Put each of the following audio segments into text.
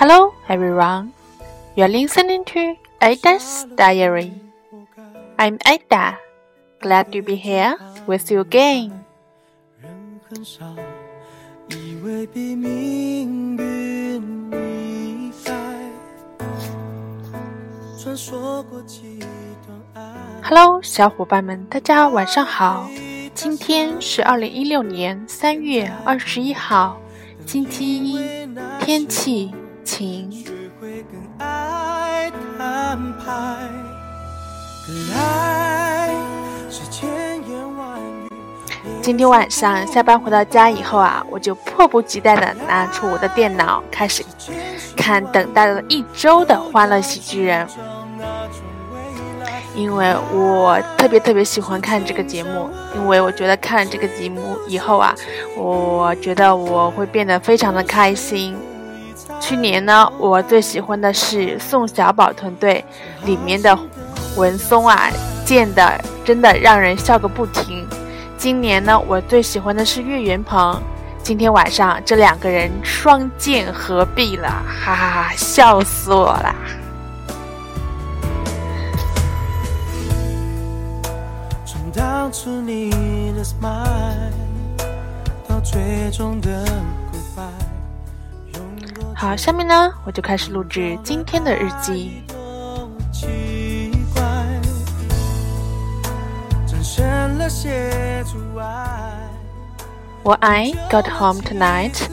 Hello, everyone. You're listening to Ada's Diary. I'm Ada. Glad to be here with you again. 很少以为比命运厉害传说过几段爱 Hello，小伙伴们，大家晚上好。今天是二零一六年三月二十一号，星期一，天气晴。今天晚上下班回到家以后啊，我就迫不及待的拿出我的电脑，开始看等待了一周的《欢乐喜剧人》，因为我特别特别喜欢看这个节目，因为我觉得看了这个节目以后啊，我觉得我会变得非常的开心。去年呢，我最喜欢的是宋小宝团队里面的文松啊，贱的真的让人笑个不停。今年呢，我最喜欢的是岳云鹏。今天晚上这两个人双剑合璧了，哈哈哈，笑死我了。好，下面呢，我就开始录制今天的日记。When I got home tonight,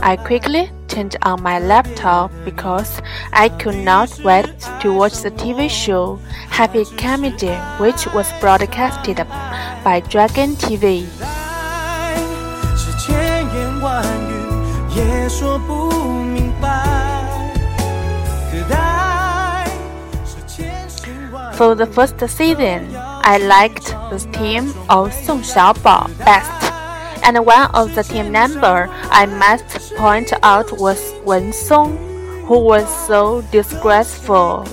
I quickly turned on my laptop because I could not wait to watch the TV show Happy Comedy, which was broadcasted by Dragon TV. 是千言万语也说不明白。 For the first season, I liked the team of Song Xiaobao best, and one of the team member I must point out was Wen Song, who was so disgraceful.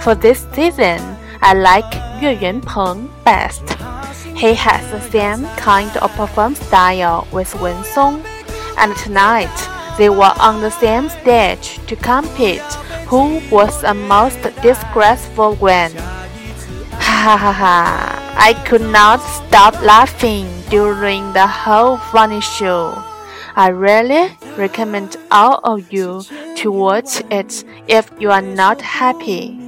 For this season, I like Yue Yuanpeng best. He has the same kind of performance style with Wen Song, and tonight they were on the same stage to compete who was the most disgraceful one. Ha ha ha! I could not stop laughing during the whole funny show. I really recommend all of you to watch it if you are not happy.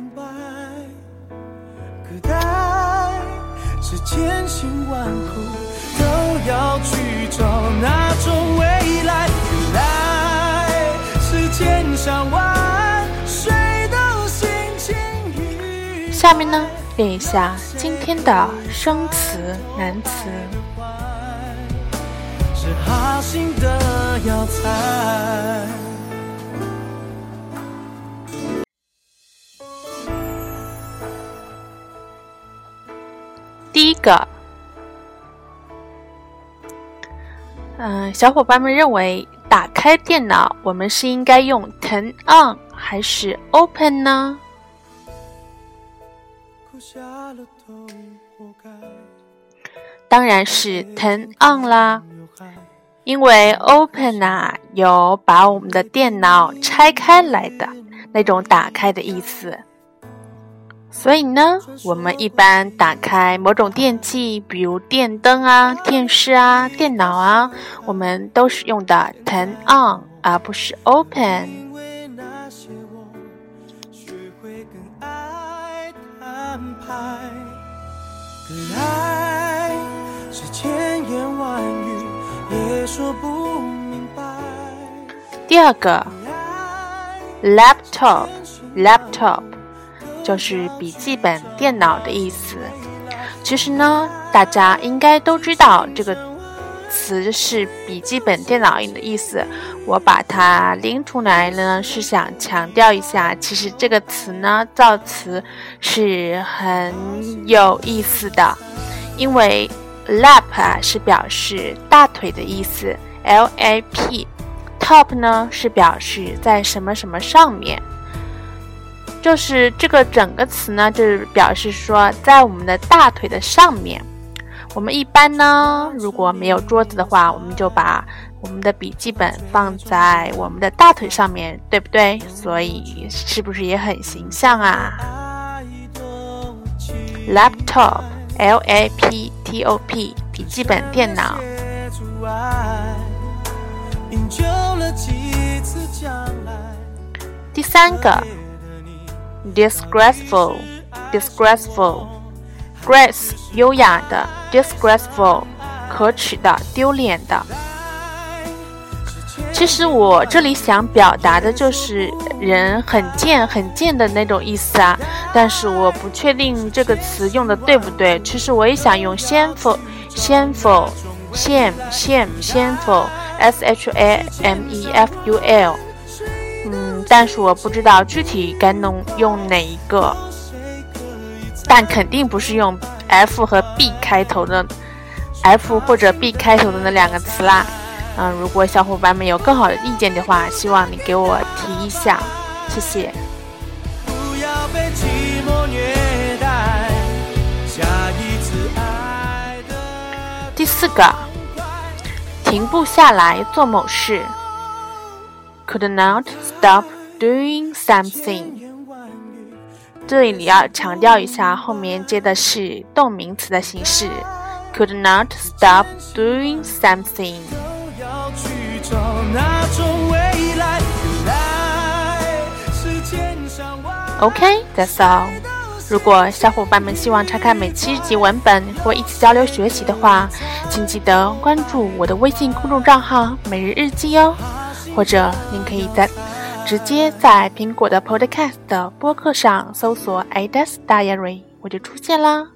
下面呢，练一下今天的生词难词。第一个，嗯，小伙伴们认为打开电脑，我们是应该用 turn on 还是 open 呢？当然是 turn on 啦，因为 open 啊有把我们的电脑拆开来的那种打开的意思，所以呢，我们一般打开某种电器，比如电灯啊、电视啊、电脑啊，我们都是用的 turn on，而不是 open。第二个，laptop，laptop 就是笔记本电脑的意思。其实呢，大家应该都知道这个词是笔记本电脑的意思。我把它拎出来呢，是想强调一下，其实这个词呢，造词是很有意思的，因为。lap 啊是表示大腿的意思，L A P，top 呢是表示在什么什么上面，就是这个整个词呢就是表示说在我们的大腿的上面。我们一般呢，如果没有桌子的话，我们就把我们的笔记本放在我们的大腿上面，对不对？所以是不是也很形象啊？Laptop，L A P T O P，笔记本电脑。第三个，disgraceful，disgraceful，grace 优雅的，disgraceful 可耻的、丢脸的。其实我这里想表达的就是人很贱、很贱的那种意思啊，但是我不确定这个词用的对不对。其实我也想用 shameful，shameful，shame，shame，shameful，s h a m e f u l。但是我不知道具体该弄用哪一个，但肯定不是用 F 和 B 开头的，F 或者 B 开头的那两个词啦。嗯，如果小伙伴们有更好的意见的话，希望你给我提一下，谢谢。第四个，停不下来做某事。Could not stop doing something。这里你要强调一下，后面接的是动名词的形式。Could not stop doing something。OK，that's all。如果小伙伴们希望查看每期日记文本或一起交流学习的话，请记得关注我的微信公众账号“每日日记”哦。或者您可以在直接在苹果的 Podcast 的播客上搜索 Ada's Diary，我就出现啦。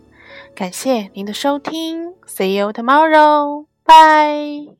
感谢您的收听，See you tomorrow，bye。